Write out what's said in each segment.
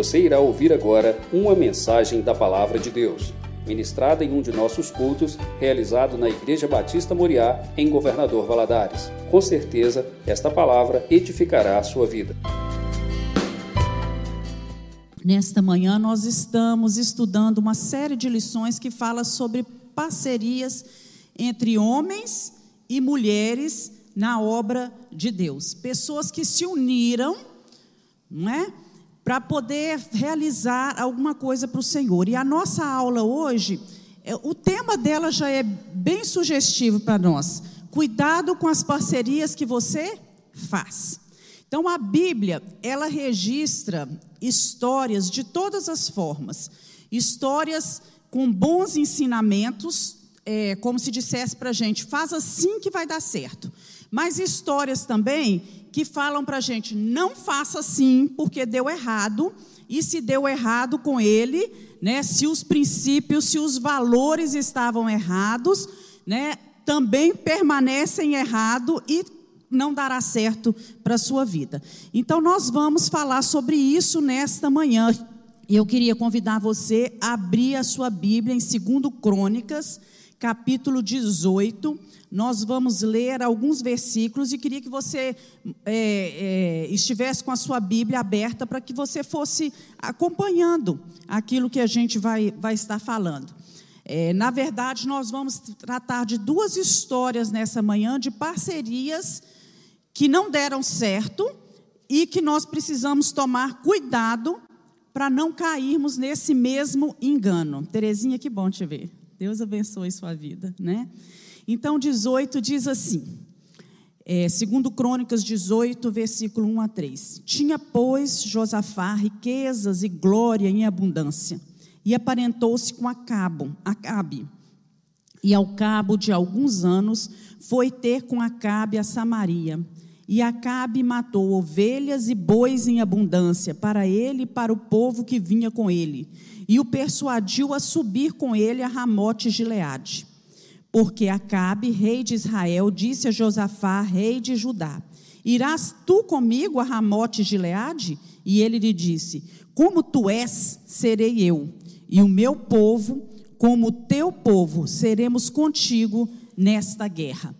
Você irá ouvir agora uma mensagem da Palavra de Deus, ministrada em um de nossos cultos, realizado na Igreja Batista Moriá, em Governador Valadares. Com certeza, esta palavra edificará a sua vida. Nesta manhã, nós estamos estudando uma série de lições que fala sobre parcerias entre homens e mulheres na obra de Deus. Pessoas que se uniram, não é? Para poder realizar alguma coisa para o Senhor. E a nossa aula hoje, é, o tema dela já é bem sugestivo para nós. Cuidado com as parcerias que você faz. Então a Bíblia, ela registra histórias de todas as formas. Histórias com bons ensinamentos, é, como se dissesse para a gente, faz assim que vai dar certo. Mas histórias também que falam para a gente, não faça assim porque deu errado, e se deu errado com ele, né, se os princípios, se os valores estavam errados, né, também permanecem errado e não dará certo para a sua vida. Então, nós vamos falar sobre isso nesta manhã. E eu queria convidar você a abrir a sua Bíblia em 2 Crônicas, capítulo 18. Nós vamos ler alguns versículos e queria que você é, é, estivesse com a sua Bíblia aberta para que você fosse acompanhando aquilo que a gente vai, vai estar falando. É, na verdade, nós vamos tratar de duas histórias nessa manhã de parcerias que não deram certo e que nós precisamos tomar cuidado para não cairmos nesse mesmo engano. Terezinha, que bom te ver. Deus abençoe sua vida, né? Então, 18 diz assim, é, segundo Crônicas 18, versículo 1 a 3. Tinha, pois, Josafá riquezas e glória em abundância, e aparentou-se com Acabo, Acabe. E ao cabo de alguns anos, foi ter com Acabe a Samaria, e Acabe matou ovelhas e bois em abundância, para ele e para o povo que vinha com ele, e o persuadiu a subir com ele a Ramote Gileade. Porque Acabe, rei de Israel, disse a Josafá, rei de Judá: Irás tu comigo a Ramote Gileade? E ele lhe disse: Como tu és, serei eu, e o meu povo, como o teu povo, seremos contigo nesta guerra.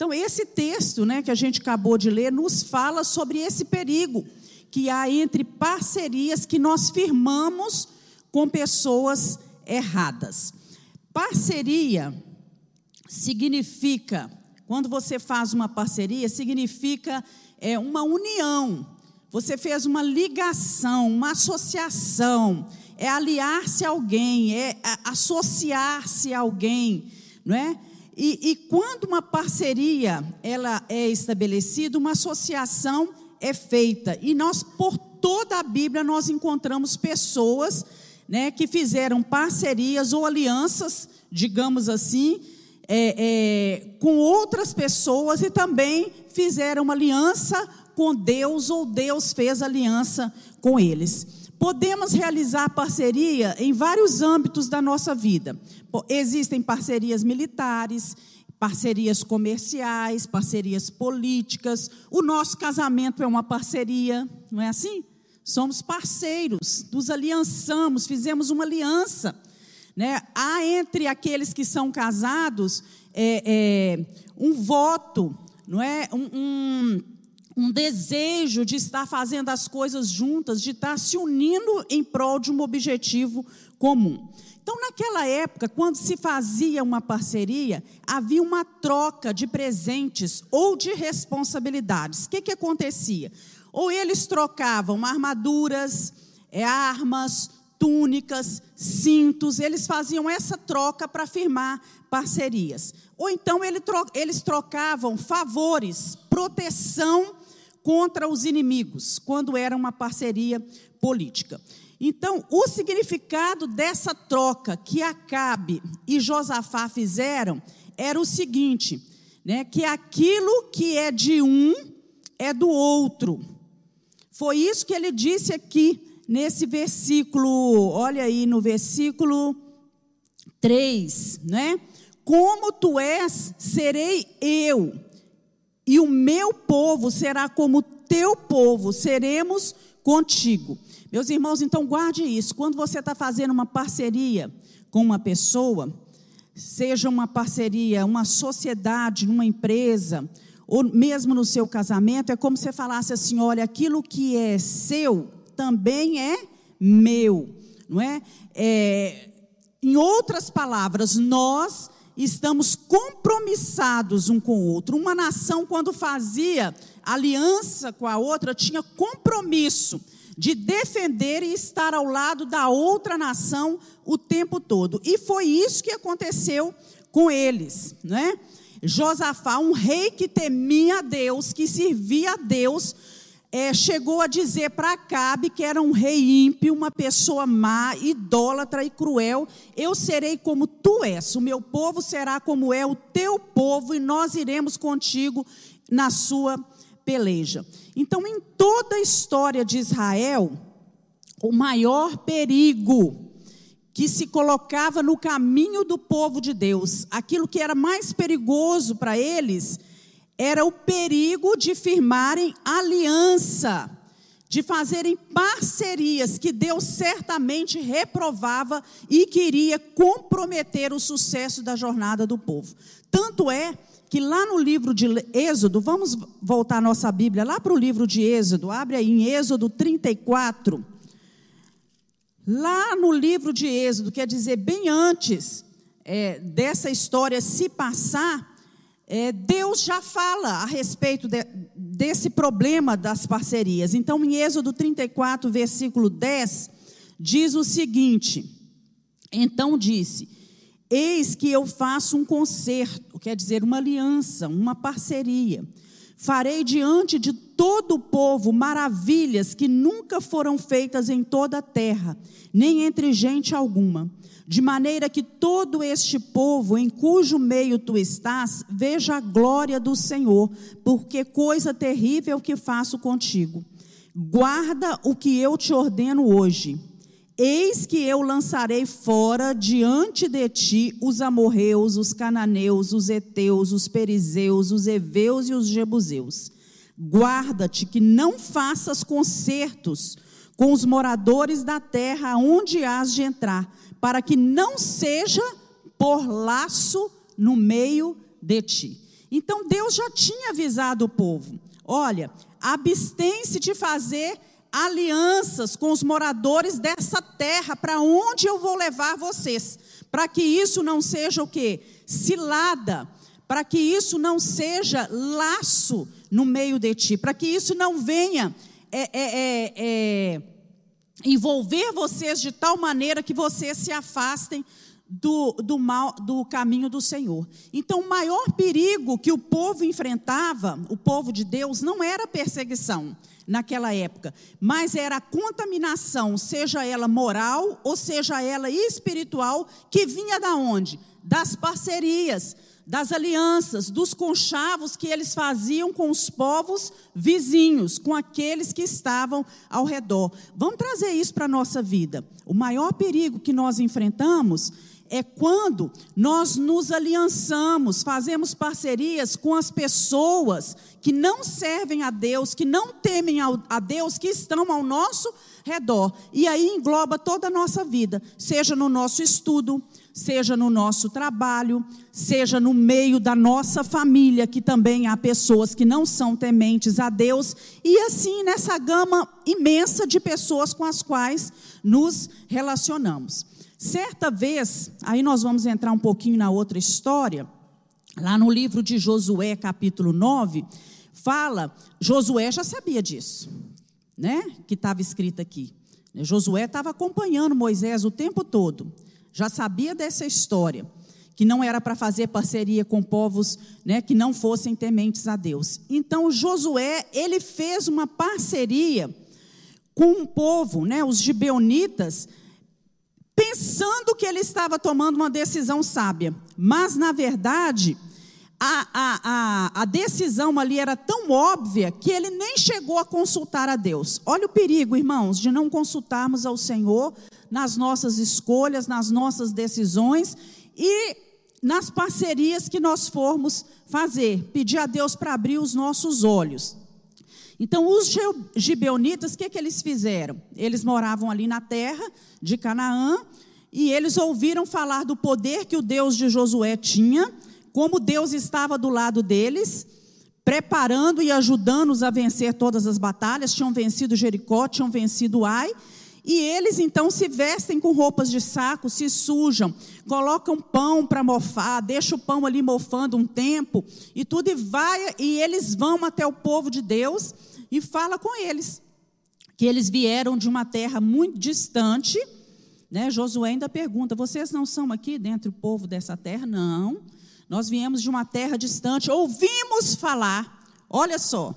Então, esse texto né, que a gente acabou de ler nos fala sobre esse perigo que há entre parcerias que nós firmamos com pessoas erradas. Parceria significa, quando você faz uma parceria, significa é, uma união. Você fez uma ligação, uma associação, é aliar-se a alguém, é associar-se a alguém, não é? E, e quando uma parceria ela é estabelecida, uma associação é feita. E nós, por toda a Bíblia, nós encontramos pessoas né, que fizeram parcerias ou alianças, digamos assim, é, é, com outras pessoas e também fizeram uma aliança com Deus ou Deus fez aliança com eles. Podemos realizar parceria em vários âmbitos da nossa vida. Existem parcerias militares, parcerias comerciais, parcerias políticas. O nosso casamento é uma parceria, não é assim? Somos parceiros, nos aliançamos, fizemos uma aliança. Né? Há entre aqueles que são casados é, é, um voto, não é? um, um um desejo de estar fazendo as coisas juntas, de estar se unindo em prol de um objetivo comum. Então, naquela época, quando se fazia uma parceria, havia uma troca de presentes ou de responsabilidades. O que, que acontecia? Ou eles trocavam armaduras, é, armas, túnicas, cintos, eles faziam essa troca para firmar parcerias. Ou então eles trocavam favores, proteção contra os inimigos, quando era uma parceria política. Então, o significado dessa troca que Acabe e Josafá fizeram era o seguinte, né, que aquilo que é de um é do outro. Foi isso que ele disse aqui nesse versículo, olha aí no versículo 3, né? Como tu és, serei eu e o meu povo será como teu povo, seremos contigo. Meus irmãos, então guarde isso. Quando você está fazendo uma parceria com uma pessoa, seja uma parceria, uma sociedade, numa empresa, ou mesmo no seu casamento, é como se você falasse assim: olha, aquilo que é seu também é meu, não é? é em outras palavras, nós estamos compromissados um com o outro. Uma nação, quando fazia aliança com a outra, tinha compromisso de defender e estar ao lado da outra nação o tempo todo. E foi isso que aconteceu com eles, né? Josafá, um rei que temia a Deus, que servia a Deus, é, chegou a dizer para Acabe, que era um rei ímpio, uma pessoa má, idólatra e cruel: Eu serei como tu és, o meu povo será como é o teu povo, e nós iremos contigo na sua peleja. Então, em toda a história de Israel, o maior perigo que se colocava no caminho do povo de Deus, aquilo que era mais perigoso para eles, era o perigo de firmarem aliança, de fazerem parcerias que Deus certamente reprovava e queria comprometer o sucesso da jornada do povo. Tanto é que lá no livro de Êxodo, vamos voltar nossa Bíblia lá para o livro de Êxodo, abre aí em Êxodo 34. Lá no livro de Êxodo, quer dizer, bem antes é, dessa história se passar, é, Deus já fala a respeito de, desse problema das parcerias. Então, em Êxodo 34, versículo 10, diz o seguinte: Então disse Eis que eu faço um concerto, quer dizer, uma aliança, uma parceria. Farei diante de todo o povo maravilhas que nunca foram feitas em toda a terra, nem entre gente alguma, de maneira que todo este povo em cujo meio tu estás veja a glória do Senhor, porque coisa terrível que faço contigo. Guarda o que eu te ordeno hoje Eis que eu lançarei fora diante de ti os amorreus, os cananeus, os heteus, os perizeus, os heveus e os jebuseus. Guarda-te que não faças concertos com os moradores da terra onde has de entrar, para que não seja por laço no meio de ti. Então Deus já tinha avisado o povo: olha, abstém-se de fazer alianças com os moradores dessa terra, para onde eu vou levar vocês, para que isso não seja o que? Cilada, para que isso não seja laço no meio de ti, para que isso não venha é, é, é, é, envolver vocês de tal maneira que vocês se afastem do, do, mal, do caminho do Senhor. Então, o maior perigo que o povo enfrentava, o povo de Deus, não era perseguição, naquela época, mas era a contaminação, seja ela moral ou seja ela espiritual, que vinha da onde? Das parcerias, das alianças, dos conchavos que eles faziam com os povos vizinhos, com aqueles que estavam ao redor. Vamos trazer isso para a nossa vida. O maior perigo que nós enfrentamos é quando nós nos aliançamos, fazemos parcerias com as pessoas que não servem a Deus, que não temem a Deus, que estão ao nosso redor. E aí engloba toda a nossa vida, seja no nosso estudo, seja no nosso trabalho, seja no meio da nossa família, que também há pessoas que não são tementes a Deus, e assim nessa gama imensa de pessoas com as quais nos relacionamos. Certa vez, aí nós vamos entrar um pouquinho na outra história, lá no livro de Josué, capítulo 9, fala, Josué já sabia disso, né? Que estava escrito aqui. Josué estava acompanhando Moisés o tempo todo, já sabia dessa história, que não era para fazer parceria com povos né, que não fossem tementes a Deus. Então Josué, ele fez uma parceria com um povo, né, os gibeonitas, pensando que ele estava tomando uma decisão sábia, mas na verdade a, a, a, a, decisão ali era tão óbvia que ele nem chegou a consultar a Deus. Olha o perigo, irmãos, de não consultarmos ao Senhor nas nossas escolhas, nas nossas decisões e nas parcerias que nós formos fazer. Pedir a Deus para abrir os nossos olhos. Então, os gibeonitas, o que, que eles fizeram? Eles moravam ali na terra de Canaã e eles ouviram falar do poder que o Deus de Josué tinha, como Deus estava do lado deles, preparando e ajudando-os a vencer todas as batalhas. Tinham vencido Jericó, tinham vencido Ai. E eles então se vestem com roupas de saco, se sujam, colocam pão para mofar, deixam o pão ali mofando um tempo, e tudo e vai, e eles vão até o povo de Deus e fala com eles que eles vieram de uma terra muito distante. Né? Josué ainda pergunta: vocês não são aqui dentro do povo dessa terra? Não. Nós viemos de uma terra distante, ouvimos falar. Olha só,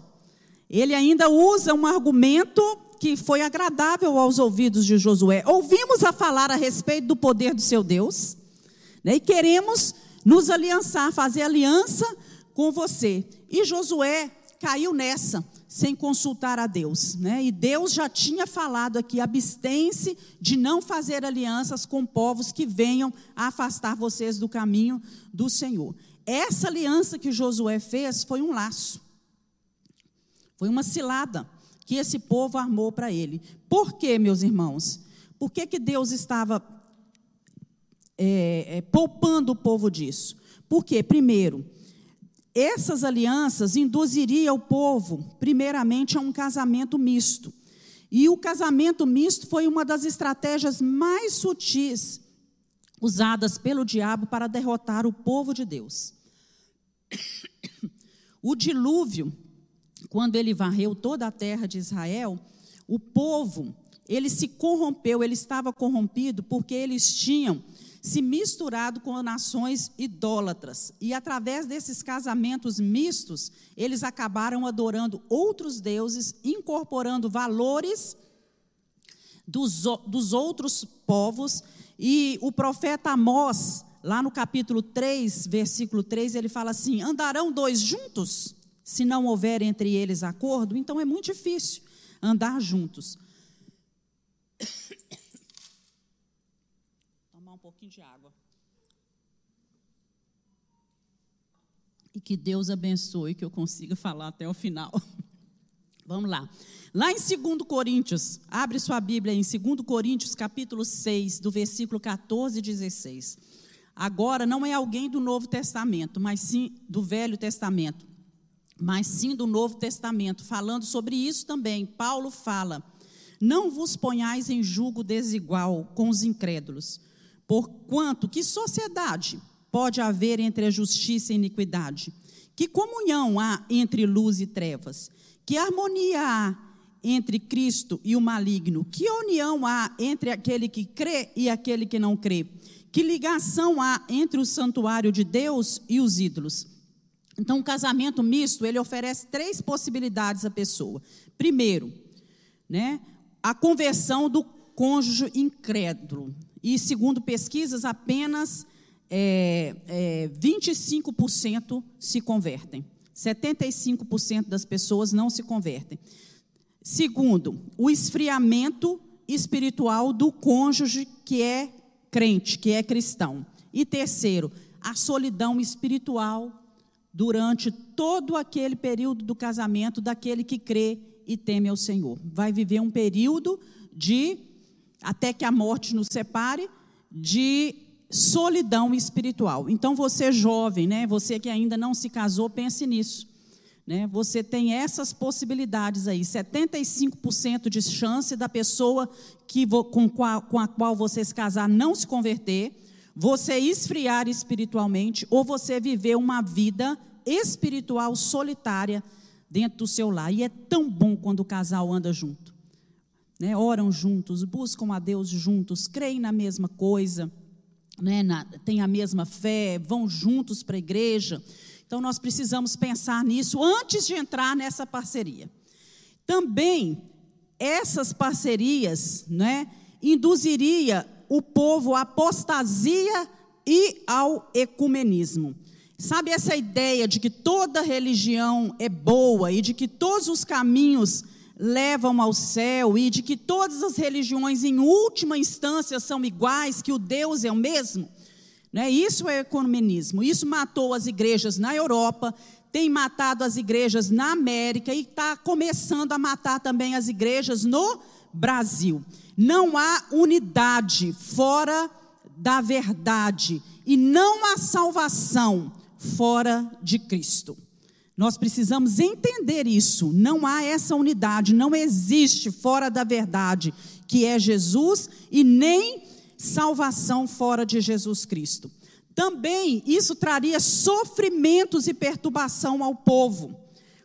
ele ainda usa um argumento que foi agradável aos ouvidos de Josué. Ouvimos a falar a respeito do poder do seu Deus, né? e queremos nos aliançar, fazer aliança com você. E Josué caiu nessa sem consultar a Deus, né? E Deus já tinha falado aqui: abstém-se de não fazer alianças com povos que venham afastar vocês do caminho do Senhor. Essa aliança que Josué fez foi um laço, foi uma cilada que esse povo armou para ele. Por quê, meus irmãos? Por que, que Deus estava é, é, poupando o povo disso? Porque, primeiro, essas alianças induziriam o povo, primeiramente, a um casamento misto. E o casamento misto foi uma das estratégias mais sutis usadas pelo diabo para derrotar o povo de Deus. O dilúvio, quando ele varreu toda a terra de Israel, o povo, ele se corrompeu, ele estava corrompido porque eles tinham se misturado com nações idólatras. E através desses casamentos mistos, eles acabaram adorando outros deuses, incorporando valores dos, dos outros povos. E o profeta Amós, lá no capítulo 3, versículo 3, ele fala assim: andarão dois juntos? Se não houver entre eles acordo, então é muito difícil andar juntos. Pouquinho de água. E que Deus abençoe, que eu consiga falar até o final. Vamos lá. Lá em 2 Coríntios, abre sua Bíblia em 2 Coríntios, capítulo 6, do versículo 14 e 16. Agora não é alguém do Novo Testamento, mas sim do Velho Testamento, mas sim do Novo Testamento, falando sobre isso também. Paulo fala: Não vos ponhais em julgo desigual com os incrédulos. Porquanto, que sociedade pode haver entre a justiça e a iniquidade? Que comunhão há entre luz e trevas? Que harmonia há entre Cristo e o maligno? Que união há entre aquele que crê e aquele que não crê? Que ligação há entre o santuário de Deus e os ídolos? Então, o casamento misto, ele oferece três possibilidades à pessoa. Primeiro, né, a conversão do cônjuge incrédulo. E, segundo pesquisas, apenas é, é, 25% se convertem. 75% das pessoas não se convertem. Segundo, o esfriamento espiritual do cônjuge que é crente, que é cristão. E terceiro, a solidão espiritual durante todo aquele período do casamento daquele que crê e teme ao Senhor. Vai viver um período de até que a morte nos separe, de solidão espiritual. Então, você jovem, né, você que ainda não se casou, pense nisso. Né? Você tem essas possibilidades aí, 75% de chance da pessoa que, com, qual, com a qual você se casar não se converter, você esfriar espiritualmente ou você viver uma vida espiritual solitária dentro do seu lar. E é tão bom quando o casal anda junto né, oram juntos, buscam a Deus juntos, creem na mesma coisa, né, na, têm a mesma fé, vão juntos para a igreja. Então nós precisamos pensar nisso antes de entrar nessa parceria. Também essas parcerias, né, induziria o povo à apostasia e ao ecumenismo. Sabe essa ideia de que toda religião é boa e de que todos os caminhos levam ao céu e de que todas as religiões, em última instância, são iguais, que o Deus é o mesmo. Né? Isso é ecumenismo. Isso matou as igrejas na Europa, tem matado as igrejas na América e está começando a matar também as igrejas no Brasil. Não há unidade fora da verdade e não há salvação fora de Cristo. Nós precisamos entender isso. Não há essa unidade, não existe fora da verdade, que é Jesus, e nem salvação fora de Jesus Cristo. Também isso traria sofrimentos e perturbação ao povo.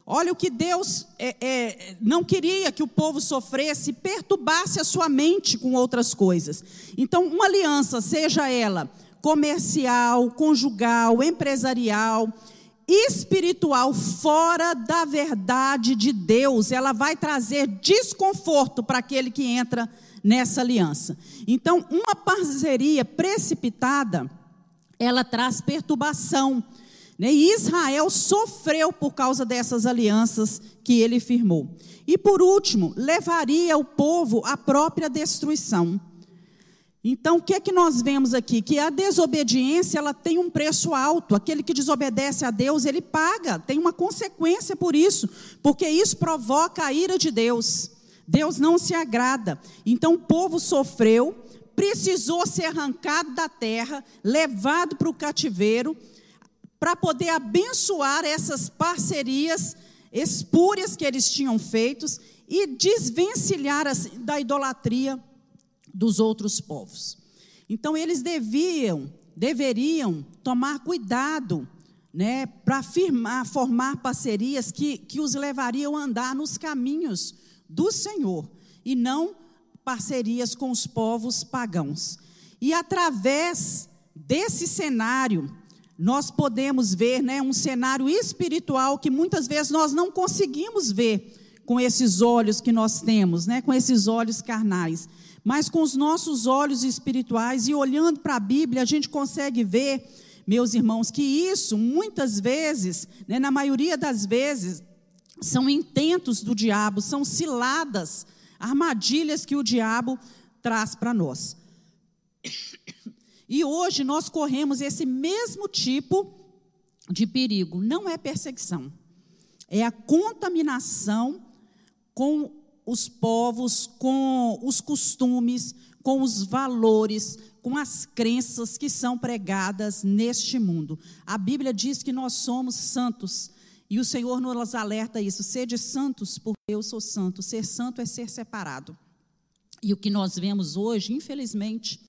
Olha o que Deus é, é, não queria que o povo sofresse, perturbasse a sua mente com outras coisas. Então, uma aliança, seja ela comercial, conjugal, empresarial, espiritual, fora da verdade de Deus, ela vai trazer desconforto para aquele que entra nessa aliança. Então, uma parceria precipitada, ela traz perturbação né? E Israel sofreu por causa dessas alianças que ele firmou. E por último, levaria o povo à própria destruição. Então, o que é que nós vemos aqui? Que a desobediência ela tem um preço alto. Aquele que desobedece a Deus, ele paga, tem uma consequência por isso, porque isso provoca a ira de Deus. Deus não se agrada. Então, o povo sofreu, precisou ser arrancado da terra, levado para o cativeiro para poder abençoar essas parcerias espúrias que eles tinham feitos e desvencilhar assim, da idolatria dos outros povos. Então eles deviam, deveriam tomar cuidado, né, para formar parcerias que, que os levariam a andar nos caminhos do Senhor e não parcerias com os povos pagãos. E através desse cenário nós podemos ver né, um cenário espiritual que muitas vezes nós não conseguimos ver com esses olhos que nós temos, né, com esses olhos carnais. Mas com os nossos olhos espirituais e olhando para a Bíblia, a gente consegue ver, meus irmãos, que isso muitas vezes, né, na maioria das vezes, são intentos do diabo, são ciladas, armadilhas que o diabo traz para nós. E hoje nós corremos esse mesmo tipo de perigo. Não é perseguição, é a contaminação com os povos, com os costumes, com os valores, com as crenças que são pregadas neste mundo. A Bíblia diz que nós somos santos. E o Senhor nos alerta isso: sede santos, porque eu sou santo. Ser santo é ser separado. E o que nós vemos hoje, infelizmente,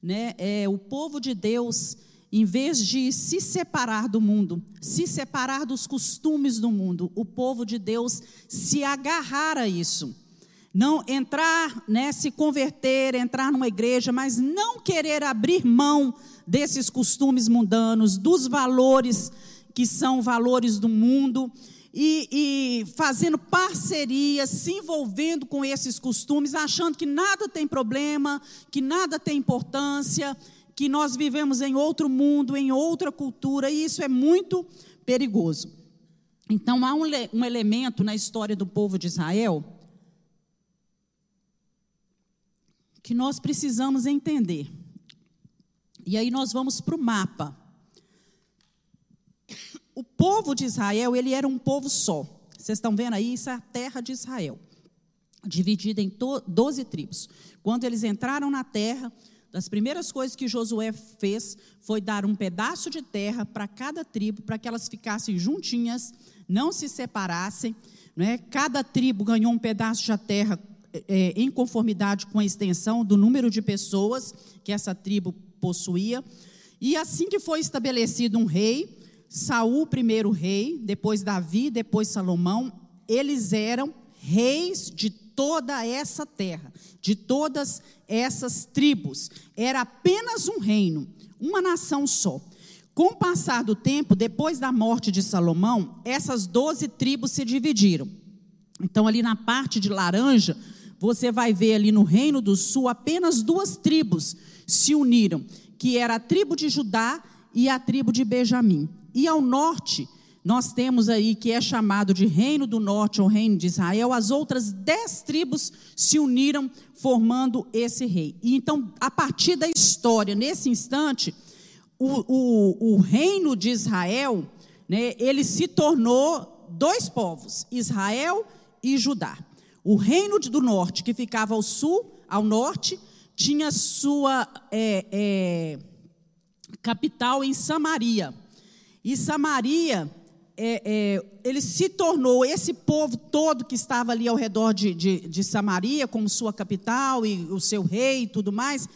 né, é, o povo de Deus, em vez de se separar do mundo, se separar dos costumes do mundo, o povo de Deus se agarrar a isso. Não entrar, né, se converter, entrar numa igreja, mas não querer abrir mão desses costumes mundanos, dos valores que são valores do mundo e, e, fazendo parcerias, se envolvendo com esses costumes, achando que nada tem problema, que nada tem importância, que nós vivemos em outro mundo, em outra cultura, e isso é muito perigoso. Então, há um, um elemento na história do povo de Israel que nós precisamos entender. E aí nós vamos para o mapa o povo de Israel, ele era um povo só. Vocês estão vendo aí? Isso é a terra de Israel, dividida em doze tribos. Quando eles entraram na terra, das primeiras coisas que Josué fez foi dar um pedaço de terra para cada tribo, para que elas ficassem juntinhas, não se separassem. Né? Cada tribo ganhou um pedaço de terra é, em conformidade com a extensão do número de pessoas que essa tribo possuía. E assim que foi estabelecido um rei, Saul, primeiro rei, depois Davi, depois Salomão, eles eram reis de toda essa terra, de todas essas tribos. Era apenas um reino, uma nação só. Com o passar do tempo, depois da morte de Salomão, essas doze tribos se dividiram. Então, ali na parte de laranja, você vai ver ali no Reino do Sul, apenas duas tribos se uniram, que era a tribo de Judá e a tribo de Benjamim. E ao norte, nós temos aí que é chamado de Reino do Norte ou Reino de Israel, as outras dez tribos se uniram formando esse rei. E então, a partir da história, nesse instante, o, o, o reino de Israel, né, ele se tornou dois povos, Israel e Judá. O reino do norte, que ficava ao sul, ao norte, tinha sua é, é, capital em Samaria. E Samaria, é, é, ele se tornou, esse povo todo que estava ali ao redor de, de, de Samaria, como sua capital e o seu rei e tudo mais,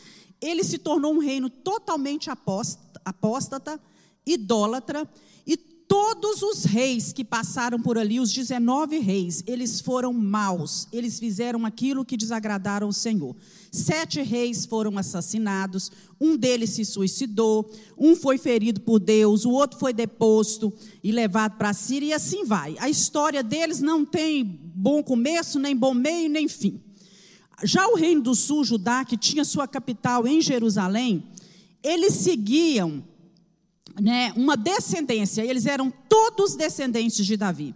ele se tornou um reino totalmente apóstata, idólatra, e todos os reis que passaram por ali, os 19 reis, eles foram maus, eles fizeram aquilo que desagradaram o Senhor. Sete reis foram assassinados, um deles se suicidou, um foi ferido por Deus, o outro foi deposto e levado para a Síria, e assim vai. A história deles não tem bom começo, nem bom meio, nem fim. Já o reino do sul, Judá, que tinha sua capital em Jerusalém, eles seguiam né, uma descendência, eles eram todos descendentes de Davi.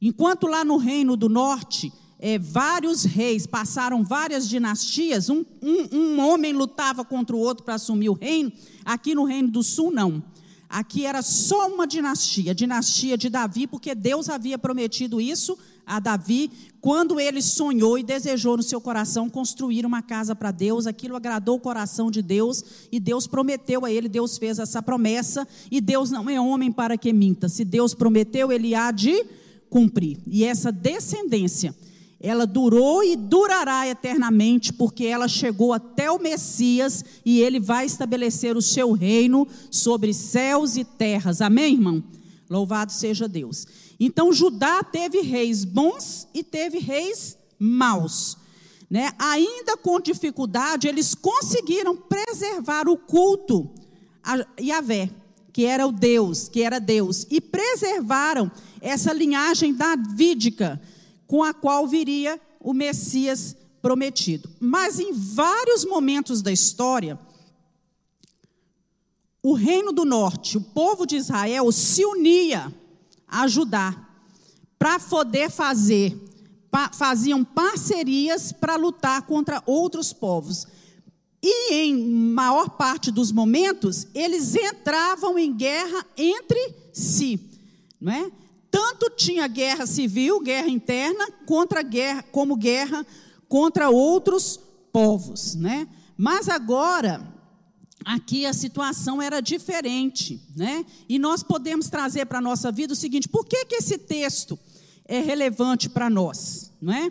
Enquanto lá no reino do norte, é, vários reis passaram várias dinastias, um, um, um homem lutava contra o outro para assumir o reino, aqui no reino do sul, não. Aqui era só uma dinastia, a dinastia de Davi, porque Deus havia prometido isso a Davi quando ele sonhou e desejou no seu coração construir uma casa para Deus. Aquilo agradou o coração de Deus e Deus prometeu a ele, Deus fez essa promessa e Deus não é homem para que minta. Se Deus prometeu, ele há de cumprir. E essa descendência ela durou e durará eternamente, porque ela chegou até o Messias e ele vai estabelecer o seu reino sobre céus e terras. Amém, irmão? Louvado seja Deus. Então, Judá teve reis bons e teve reis maus. Né? Ainda com dificuldade, eles conseguiram preservar o culto a Yahvé, que era o Deus, que era Deus, e preservaram essa linhagem davídica com a qual viria o Messias prometido. Mas em vários momentos da história, o reino do norte, o povo de Israel, se unia a Judá para poder fazer, faziam parcerias para lutar contra outros povos. E em maior parte dos momentos, eles entravam em guerra entre si, não é? tanto tinha guerra civil, guerra interna, contra guerra, como guerra contra outros povos, né? Mas agora aqui a situação era diferente, né? E nós podemos trazer para a nossa vida o seguinte: por que, que esse texto é relevante para nós, não é?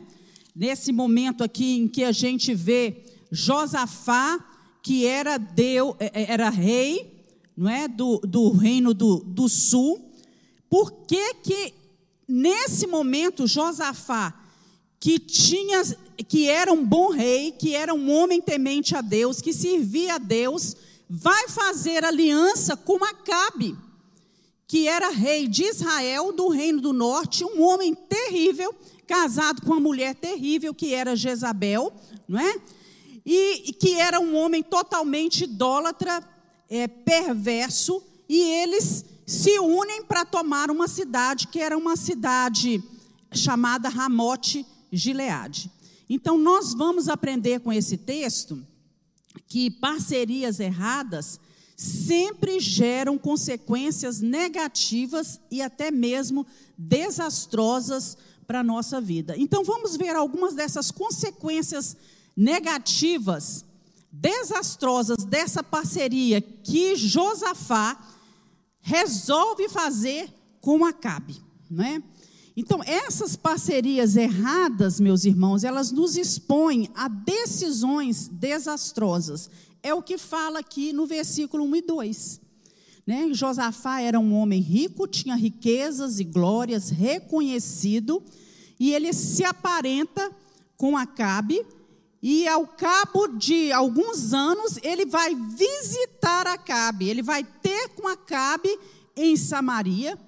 Nesse momento aqui em que a gente vê Josafá, que era Deus, é, é, era rei, não é, do, do reino do, do sul, por que que nesse momento Josafá, que tinha que era um bom rei, que era um homem temente a Deus, que servia a Deus, vai fazer aliança com Acabe, que era rei de Israel, do reino do norte, um homem terrível, casado com uma mulher terrível que era Jezabel, não é? E, e que era um homem totalmente idólatra, é, perverso, e eles se unem para tomar uma cidade que era uma cidade chamada Ramote Gileade. Então nós vamos aprender com esse texto que parcerias erradas sempre geram consequências negativas e até mesmo desastrosas para a nossa vida. Então vamos ver algumas dessas consequências negativas, desastrosas dessa parceria que Josafá resolve fazer com Acabe, não é? Então, essas parcerias erradas, meus irmãos, elas nos expõem a decisões desastrosas. É o que fala aqui no versículo 1 e 2. Né? Josafá era um homem rico, tinha riquezas e glórias, reconhecido, e ele se aparenta com Acabe, e ao cabo de alguns anos, ele vai visitar Acabe, ele vai ter com Acabe em Samaria.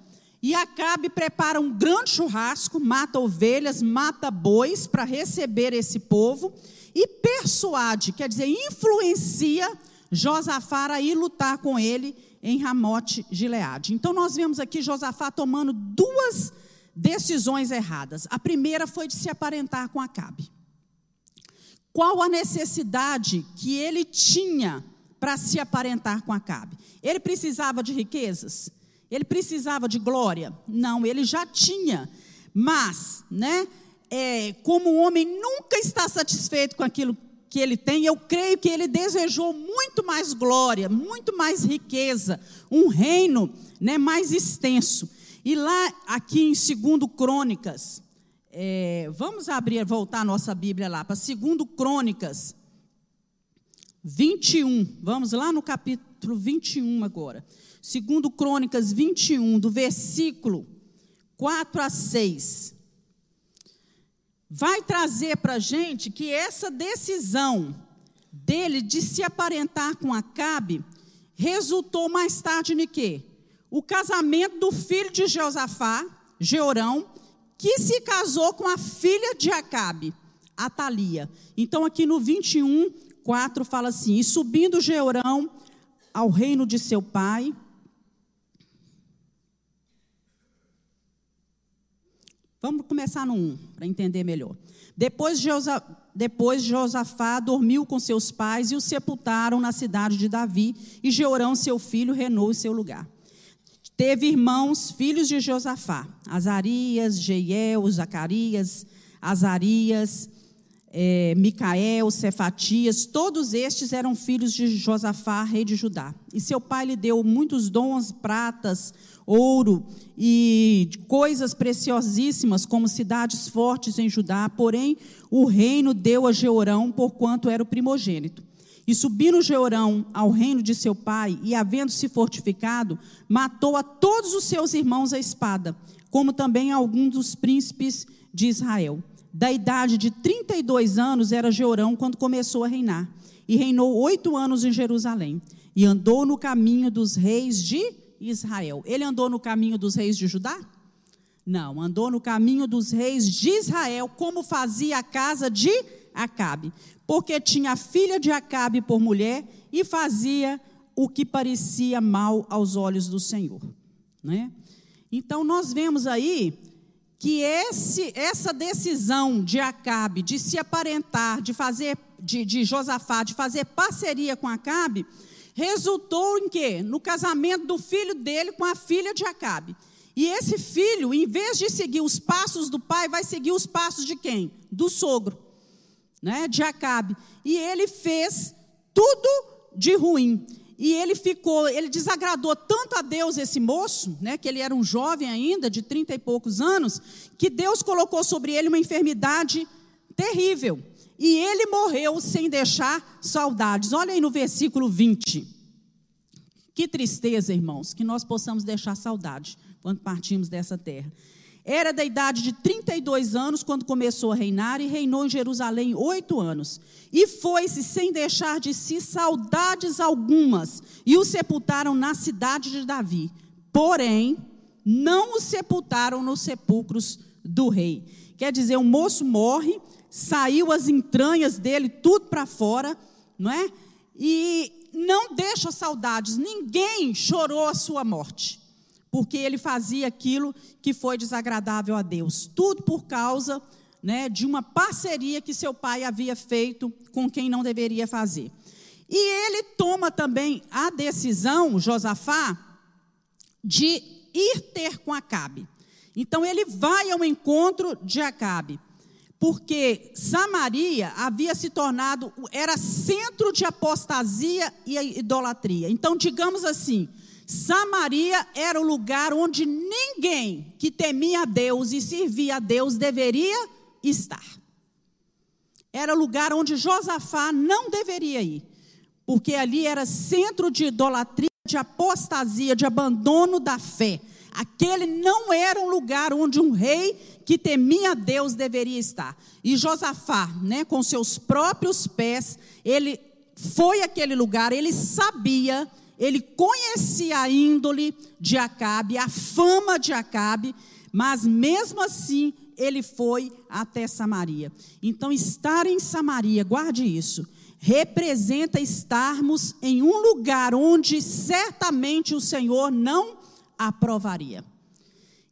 E Acabe prepara um grande churrasco, mata ovelhas, mata bois para receber esse povo e persuade, quer dizer, influencia Josafá a ir lutar com ele em Ramote Gileade. Então nós vemos aqui Josafá tomando duas decisões erradas. A primeira foi de se aparentar com Acabe. Qual a necessidade que ele tinha para se aparentar com Acabe? Ele precisava de riquezas? Ele precisava de glória? Não, ele já tinha. Mas, né, é, como o homem nunca está satisfeito com aquilo que ele tem, eu creio que ele desejou muito mais glória, muito mais riqueza, um reino né, mais extenso. E lá, aqui em 2 Crônicas, é, vamos abrir, voltar a nossa Bíblia lá, para 2 Crônicas 21. Vamos lá no capítulo 21 agora. 2 Crônicas 21, do versículo 4 a 6. Vai trazer para a gente que essa decisão dele de se aparentar com Acabe resultou mais tarde em quê? O casamento do filho de Josafá, Georão, que se casou com a filha de Acabe, Atalia. Então, aqui no 21, 4 fala assim: E subindo Georão ao reino de seu pai. Vamos começar no 1, para entender melhor. Depois, Josa, depois Josafá dormiu com seus pais e o sepultaram na cidade de Davi, e Georão, seu filho, reinou em seu lugar. Teve irmãos, filhos de Josafá: Azarias, Jeiel, Zacarias, Azarias, é, Micael, Cefatias, todos estes eram filhos de Josafá, rei de Judá. E seu pai lhe deu muitos dons, pratas, ouro e coisas preciosíssimas, como cidades fortes em Judá. Porém, o reino deu a Jeorão, porquanto era o primogênito. E subindo Jeorão ao reino de seu pai, e havendo-se fortificado, matou a todos os seus irmãos à espada, como também a alguns dos príncipes de Israel. Da idade de 32 anos era Jeorão quando começou a reinar, e reinou oito anos em Jerusalém, e andou no caminho dos reis de Israel. Ele andou no caminho dos reis de Judá? Não, andou no caminho dos reis de Israel, como fazia a casa de Acabe porque tinha a filha de Acabe por mulher e fazia o que parecia mal aos olhos do Senhor. Né? Então, nós vemos aí que esse, essa decisão de Acabe de se aparentar, de fazer, de, de Josafá, de fazer parceria com Acabe, resultou em quê? No casamento do filho dele com a filha de Acabe. E esse filho, em vez de seguir os passos do pai, vai seguir os passos de quem? Do sogro né, de Acabe. E ele fez tudo de ruim. E ele ficou, ele desagradou tanto a Deus esse moço, né, que ele era um jovem ainda, de trinta e poucos anos, que Deus colocou sobre ele uma enfermidade terrível. E ele morreu sem deixar saudades. Olha aí no versículo 20. Que tristeza, irmãos, que nós possamos deixar saudade quando partimos dessa terra. Era da idade de 32 anos quando começou a reinar e reinou em Jerusalém oito anos. E foi-se sem deixar de si saudades algumas, e o sepultaram na cidade de Davi. Porém, não o sepultaram nos sepulcros do rei. Quer dizer, o moço morre, saiu as entranhas dele tudo para fora, não é? E não deixa saudades, ninguém chorou a sua morte porque ele fazia aquilo que foi desagradável a Deus. Tudo por causa né, de uma parceria que seu pai havia feito com quem não deveria fazer. E ele toma também a decisão, Josafá, de ir ter com Acabe. Então ele vai ao encontro de Acabe, porque Samaria havia se tornado, era centro de apostasia e idolatria. Então, digamos assim, Samaria era o lugar onde ninguém que temia a Deus e servia a Deus deveria estar. Era o lugar onde Josafá não deveria ir, porque ali era centro de idolatria, de apostasia, de abandono da fé. Aquele não era um lugar onde um rei que temia Deus deveria estar. E Josafá, né, com seus próprios pés, ele foi aquele lugar, ele sabia ele conhecia a índole de Acabe, a fama de Acabe, mas mesmo assim ele foi até Samaria. Então, estar em Samaria, guarde isso, representa estarmos em um lugar onde certamente o Senhor não aprovaria.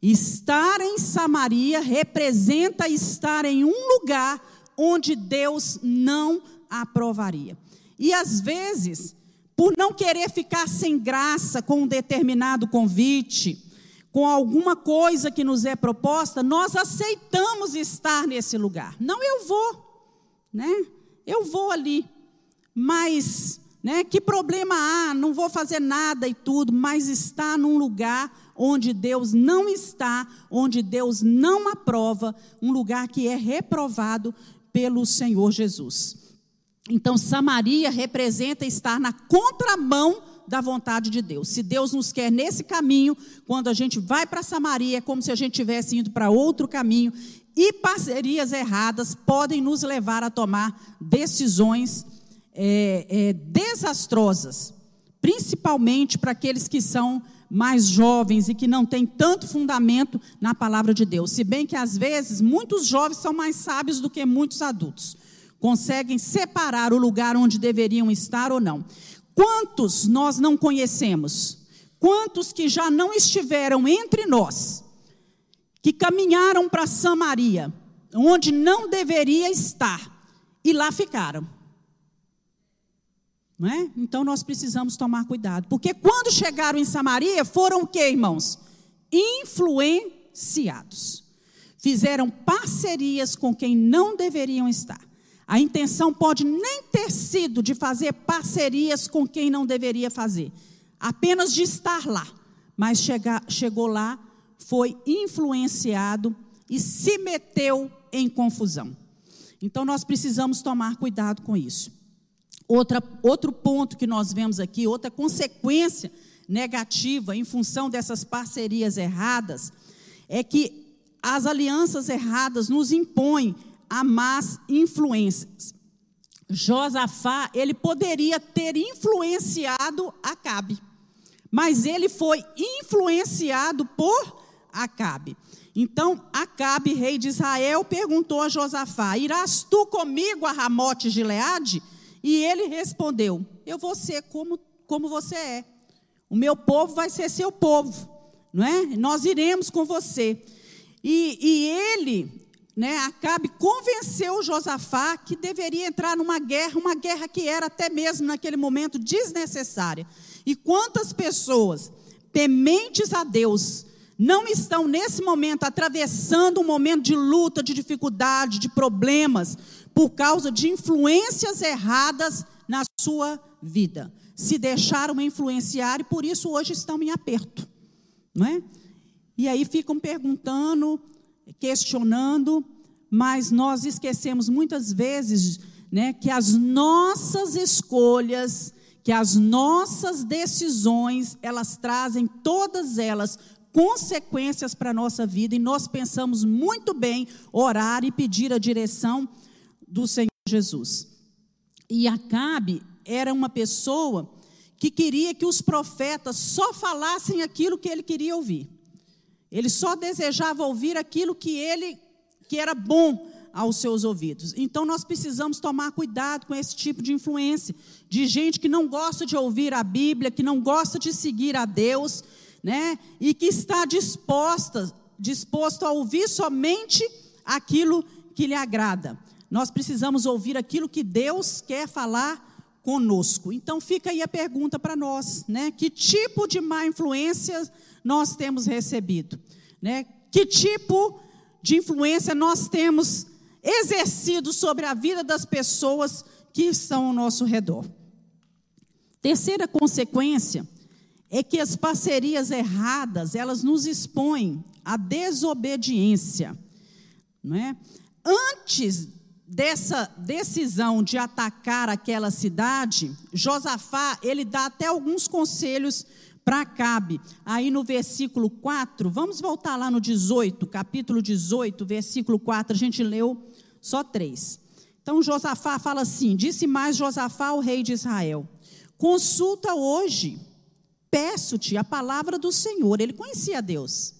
Estar em Samaria representa estar em um lugar onde Deus não aprovaria. E às vezes, por não querer ficar sem graça com um determinado convite, com alguma coisa que nos é proposta, nós aceitamos estar nesse lugar. Não, eu vou, né? Eu vou ali, mas, né? Que problema há? Não vou fazer nada e tudo, mas está num lugar onde Deus não está, onde Deus não aprova, um lugar que é reprovado pelo Senhor Jesus. Então, Samaria representa estar na contramão da vontade de Deus. Se Deus nos quer nesse caminho, quando a gente vai para Samaria, é como se a gente tivesse indo para outro caminho, e parcerias erradas podem nos levar a tomar decisões é, é, desastrosas, principalmente para aqueles que são mais jovens e que não têm tanto fundamento na palavra de Deus. Se bem que às vezes muitos jovens são mais sábios do que muitos adultos conseguem separar o lugar onde deveriam estar ou não. Quantos nós não conhecemos? Quantos que já não estiveram entre nós, que caminharam para Samaria, onde não deveria estar, e lá ficaram? É? Então nós precisamos tomar cuidado, porque quando chegaram em Samaria, foram o que, irmãos? Influenciados. Fizeram parcerias com quem não deveriam estar. A intenção pode nem ter sido de fazer parcerias com quem não deveria fazer, apenas de estar lá. Mas chega, chegou lá, foi influenciado e se meteu em confusão. Então nós precisamos tomar cuidado com isso. Outra, outro ponto que nós vemos aqui, outra consequência negativa em função dessas parcerias erradas, é que as alianças erradas nos impõem a más influências. Josafá, ele poderia ter influenciado Acabe, mas ele foi influenciado por Acabe. Então, Acabe, rei de Israel, perguntou a Josafá: Irás tu comigo a Ramote Gileade? E ele respondeu: Eu vou ser como, como você é. O meu povo vai ser seu povo, não é? Nós iremos com você. E, e ele né, Acabe convenceu Josafá que deveria entrar numa guerra, uma guerra que era até mesmo naquele momento desnecessária. E quantas pessoas tementes a Deus não estão nesse momento atravessando um momento de luta, de dificuldade, de problemas, por causa de influências erradas na sua vida. Se deixaram influenciar e por isso hoje estão em aperto, não é? E aí ficam perguntando questionando, mas nós esquecemos muitas vezes né, que as nossas escolhas, que as nossas decisões, elas trazem todas elas consequências para a nossa vida e nós pensamos muito bem orar e pedir a direção do Senhor Jesus. E Acabe era uma pessoa que queria que os profetas só falassem aquilo que ele queria ouvir. Ele só desejava ouvir aquilo que ele que era bom aos seus ouvidos. Então nós precisamos tomar cuidado com esse tipo de influência, de gente que não gosta de ouvir a Bíblia, que não gosta de seguir a Deus, né? E que está disposta, disposto a ouvir somente aquilo que lhe agrada. Nós precisamos ouvir aquilo que Deus quer falar conosco. Então fica aí a pergunta para nós, né? Que tipo de má influência nós temos recebido, né? Que tipo de influência nós temos exercido sobre a vida das pessoas que estão ao nosso redor. Terceira consequência é que as parcerias erradas, elas nos expõem à desobediência, não é? Antes dessa decisão de atacar aquela cidade, Josafá, ele dá até alguns conselhos para Acabe. Aí no versículo 4, vamos voltar lá no 18, capítulo 18, versículo 4, a gente leu só três. Então Josafá fala assim: Disse mais Josafá ao rei de Israel: Consulta hoje, peço-te a palavra do Senhor. Ele conhecia Deus.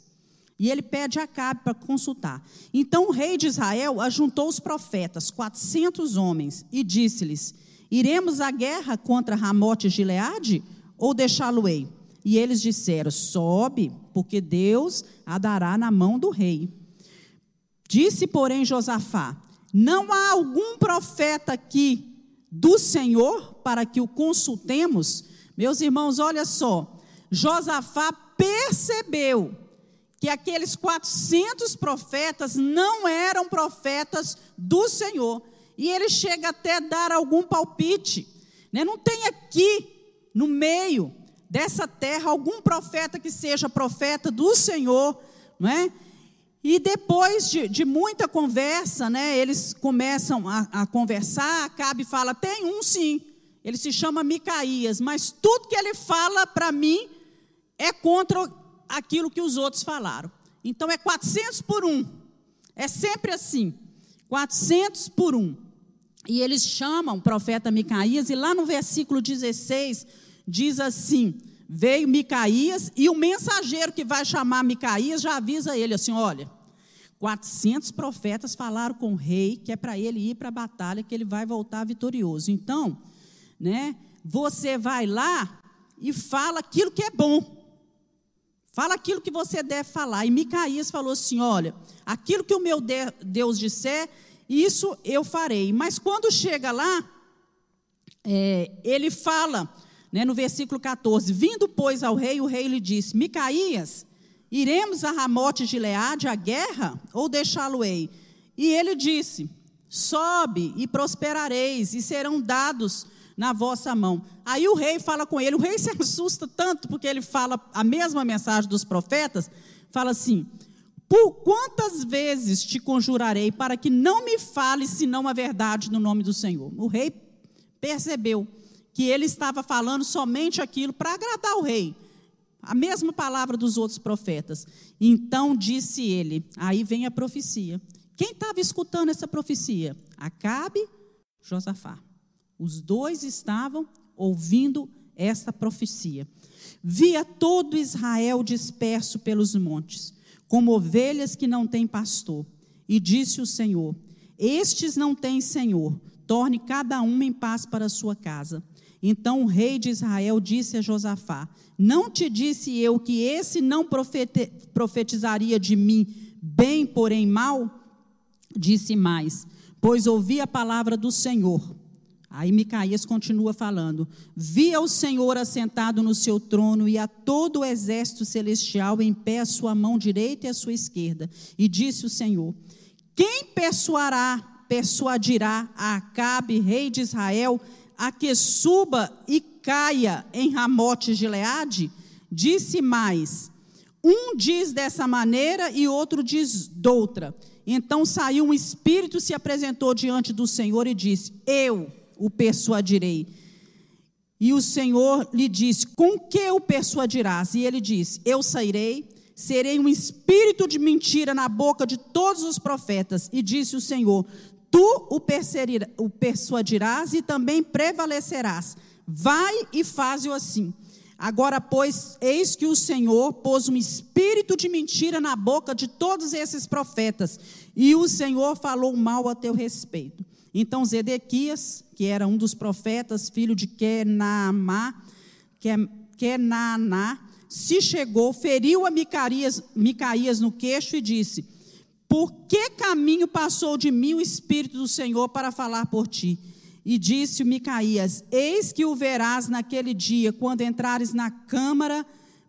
E ele pede a Acabe para consultar. Então o rei de Israel ajuntou os profetas, 400 homens, e disse-lhes: Iremos à guerra contra Ramote e Gileade ou deixá-lo-ei? E eles disseram: Sobe, porque Deus a dará na mão do rei. Disse, porém, Josafá: Não há algum profeta aqui do Senhor para que o consultemos? Meus irmãos, olha só. Josafá percebeu que aqueles 400 profetas não eram profetas do Senhor. E ele chega até dar algum palpite. Né? Não tem aqui, no meio dessa terra, algum profeta que seja profeta do Senhor. Não é? E depois de, de, muita conversa, né, eles começam a, a conversar. Acabe fala: tem um sim. Ele se chama Micaías, mas tudo que ele fala para mim é contra aquilo que os outros falaram. Então é 400 por um. É sempre assim. 400 por um. E eles chamam o profeta Micaías, e lá no versículo 16 diz assim: Veio Micaías, e o mensageiro que vai chamar Micaías já avisa ele assim: Olha, 400 profetas falaram com o rei que é para ele ir para a batalha, que ele vai voltar vitorioso. Então, né, você vai lá e fala aquilo que é bom. Fala aquilo que você deve falar. E Micaías falou assim: Olha, aquilo que o meu Deus disser, isso eu farei. Mas quando chega lá, é, ele fala, né, no versículo 14: Vindo, pois, ao rei, o rei lhe disse: Micaías, iremos a Ramote de Leade à guerra ou deixá-lo-ei? E ele disse: Sobe e prosperareis, e serão dados na vossa mão. Aí o rei fala com ele, o rei se assusta tanto porque ele fala a mesma mensagem dos profetas, fala assim: Por quantas vezes te conjurarei para que não me fales senão a verdade no nome do Senhor? O rei percebeu que ele estava falando somente aquilo para agradar o rei. A mesma palavra dos outros profetas. Então disse ele, aí vem a profecia. Quem estava escutando essa profecia? Acabe, Josafá. Os dois estavam ouvindo esta profecia. Via todo Israel disperso pelos montes, como ovelhas que não têm pastor. E disse o Senhor: Estes não têm Senhor, torne cada um em paz para sua casa. Então o rei de Israel disse a Josafá: Não te disse eu que esse não profetizaria de mim bem, porém mal? Disse mais: Pois ouvi a palavra do Senhor. Aí Micaías continua falando: Via o Senhor assentado no seu trono e a todo o exército celestial em pé à sua mão direita e à sua esquerda. E disse o Senhor: Quem persuará, persuadirá a Acabe, rei de Israel, a que suba e caia em Ramote Gileade? Disse mais: Um diz dessa maneira e outro diz doutra. Então saiu um espírito, se apresentou diante do Senhor e disse: Eu o persuadirei. E o Senhor lhe disse: Com que o persuadirás? E ele disse: Eu sairei, serei um espírito de mentira na boca de todos os profetas. E disse o Senhor: Tu o persuadirás e também prevalecerás. Vai e faze-o assim. Agora, pois, eis que o Senhor pôs um espírito de mentira na boca de todos esses profetas, e o Senhor falou mal a teu respeito. Então Zedequias, que era um dos profetas, filho de Kenaamá, Kenaná, se chegou, feriu a Micaías, Micaías no queixo e disse: Por que caminho passou de mim o Espírito do Senhor para falar por ti? E disse Micaías: Eis que o verás naquele dia, quando entrares na câmara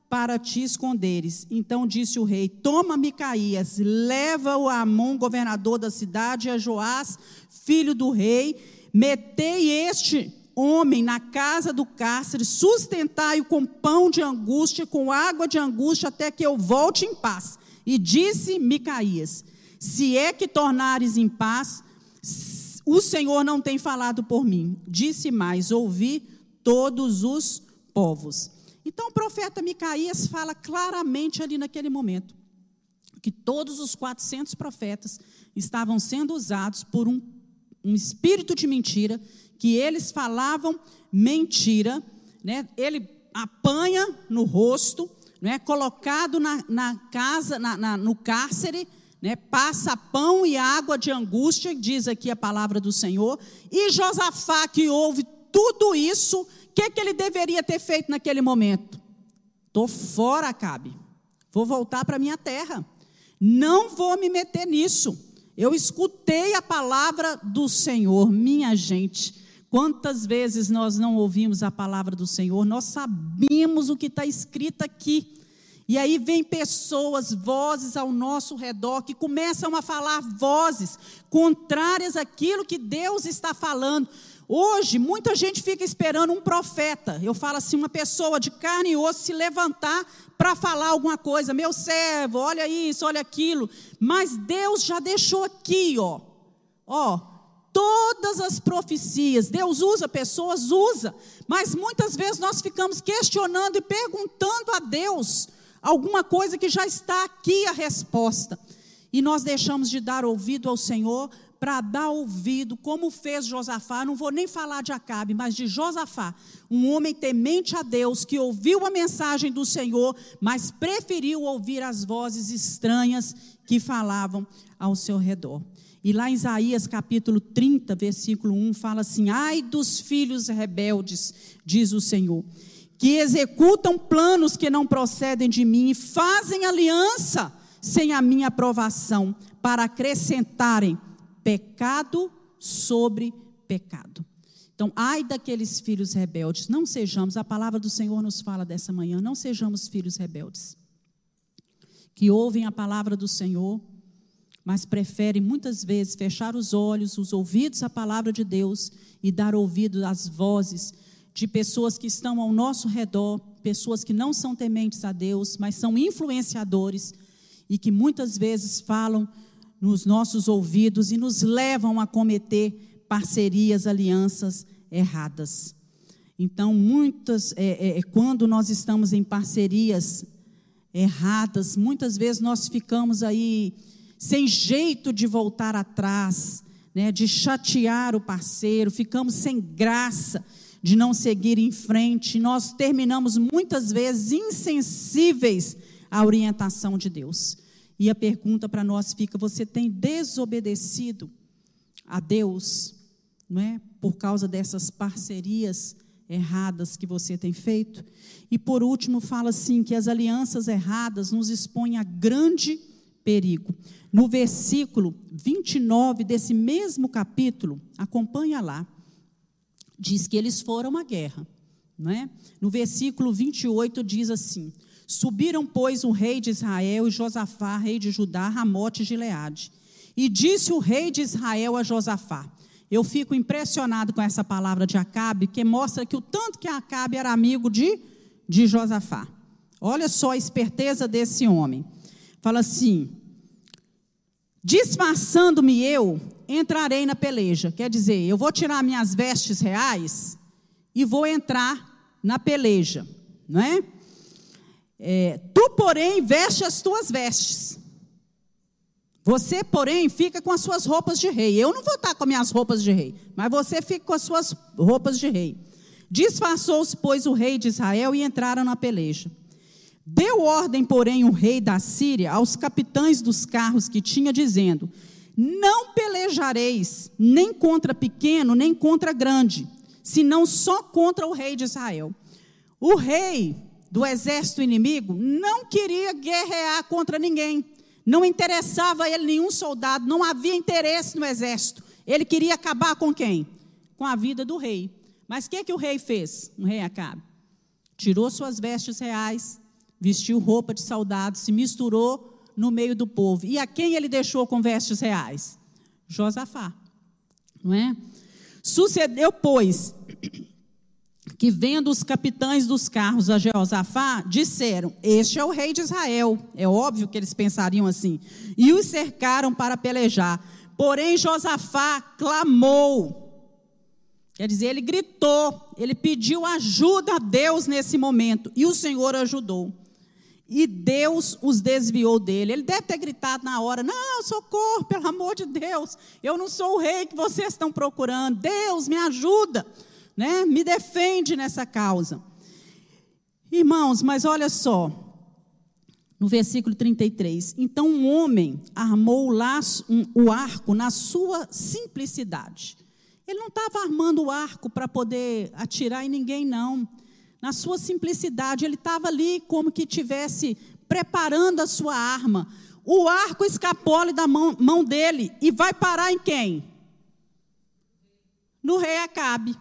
para te esconderes. Então disse o rei: Toma Micaías, leva-o a Amon, governador da cidade, a Joás, filho do rei, metei este homem na casa do cárcere, sustentai-o com pão de angústia, com água de angústia, até que eu volte em paz. E disse Micaías: Se é que tornares em paz, o Senhor não tem falado por mim. Disse mais: Ouvi todos os povos. Então o profeta Micaías fala claramente ali naquele momento que todos os 400 profetas estavam sendo usados por um um espírito de mentira, que eles falavam mentira, né? ele apanha no rosto, né? colocado na, na casa, na, na, no cárcere, né? passa pão e água de angústia, diz aqui a palavra do Senhor, e Josafá, que ouve tudo isso, o que, que ele deveria ter feito naquele momento? Estou fora, Cabe. Vou voltar para minha terra. Não vou me meter nisso. Eu escutei a palavra do Senhor, minha gente. Quantas vezes nós não ouvimos a palavra do Senhor, nós sabemos o que está escrito aqui. E aí vem pessoas, vozes ao nosso redor, que começam a falar vozes contrárias àquilo que Deus está falando. Hoje, muita gente fica esperando um profeta. Eu falo assim, uma pessoa de carne e osso se levantar para falar alguma coisa. Meu servo, olha isso, olha aquilo. Mas Deus já deixou aqui, ó. Ó, todas as profecias. Deus usa pessoas, usa. Mas muitas vezes nós ficamos questionando e perguntando a Deus alguma coisa que já está aqui a resposta. E nós deixamos de dar ouvido ao Senhor para dar ouvido, como fez Josafá, não vou nem falar de Acabe, mas de Josafá, um homem temente a Deus, que ouviu a mensagem do Senhor, mas preferiu ouvir as vozes estranhas que falavam ao seu redor. E lá em Isaías capítulo 30, versículo 1, fala assim: Ai dos filhos rebeldes, diz o Senhor, que executam planos que não procedem de mim e fazem aliança sem a minha aprovação, para acrescentarem pecado sobre pecado. Então, ai daqueles filhos rebeldes, não sejamos, a palavra do Senhor nos fala dessa manhã, não sejamos filhos rebeldes, que ouvem a palavra do Senhor, mas preferem muitas vezes fechar os olhos, os ouvidos à palavra de Deus e dar ouvido às vozes de pessoas que estão ao nosso redor, pessoas que não são tementes a Deus, mas são influenciadores e que muitas vezes falam nos nossos ouvidos e nos levam a cometer parcerias, alianças erradas. Então, muitas, é, é, é, quando nós estamos em parcerias erradas, muitas vezes nós ficamos aí sem jeito de voltar atrás, né, de chatear o parceiro, ficamos sem graça de não seguir em frente, nós terminamos muitas vezes insensíveis à orientação de Deus. E a pergunta para nós fica: você tem desobedecido a Deus, não é? Por causa dessas parcerias erradas que você tem feito? E por último, fala assim: que as alianças erradas nos expõem a grande perigo. No versículo 29 desse mesmo capítulo, acompanha lá, diz que eles foram à guerra. Não é? No versículo 28 diz assim: Subiram, pois, o rei de Israel e Josafá, rei de Judá, Ramote e Gileade. E disse o rei de Israel a Josafá: Eu fico impressionado com essa palavra de Acabe, que mostra que o tanto que Acabe era amigo de, de Josafá. Olha só a esperteza desse homem. Fala assim: Disfarçando-me eu, entrarei na peleja. Quer dizer, eu vou tirar minhas vestes reais e vou entrar na peleja, não é? É, tu, porém, veste as tuas vestes. Você, porém, fica com as suas roupas de rei. Eu não vou estar com as minhas roupas de rei, mas você fica com as suas roupas de rei. Disfarçou-se, pois, o rei de Israel e entraram na peleja. Deu ordem, porém, o rei da Síria aos capitães dos carros que tinha, dizendo: Não pelejareis nem contra pequeno, nem contra grande, senão só contra o rei de Israel. O rei do exército inimigo não queria guerrear contra ninguém. Não interessava a ele nenhum soldado, não havia interesse no exército. Ele queria acabar com quem? Com a vida do rei. Mas o que, que o rei fez? O rei Acabe. Tirou suas vestes reais, vestiu roupa de soldado, se misturou no meio do povo. E a quem ele deixou com vestes reais? Josafá. Não é? Sucedeu, pois, que vendo os capitães dos carros a Jeosafá, disseram: Este é o rei de Israel. É óbvio que eles pensariam assim. E os cercaram para pelejar. Porém, Josafá clamou. Quer dizer, ele gritou, ele pediu ajuda a Deus nesse momento. E o Senhor ajudou. E Deus os desviou dele. Ele deve ter gritado na hora: Não, socorro, pelo amor de Deus. Eu não sou o rei que vocês estão procurando. Deus, me ajuda né? Me defende nessa causa. Irmãos, mas olha só, no versículo 33. Então um homem armou o, laço, um, o arco na sua simplicidade. Ele não estava armando o arco para poder atirar em ninguém, não. Na sua simplicidade, ele estava ali como que tivesse preparando a sua arma. O arco escapou da mão, mão dele e vai parar em quem? no rei Acabe,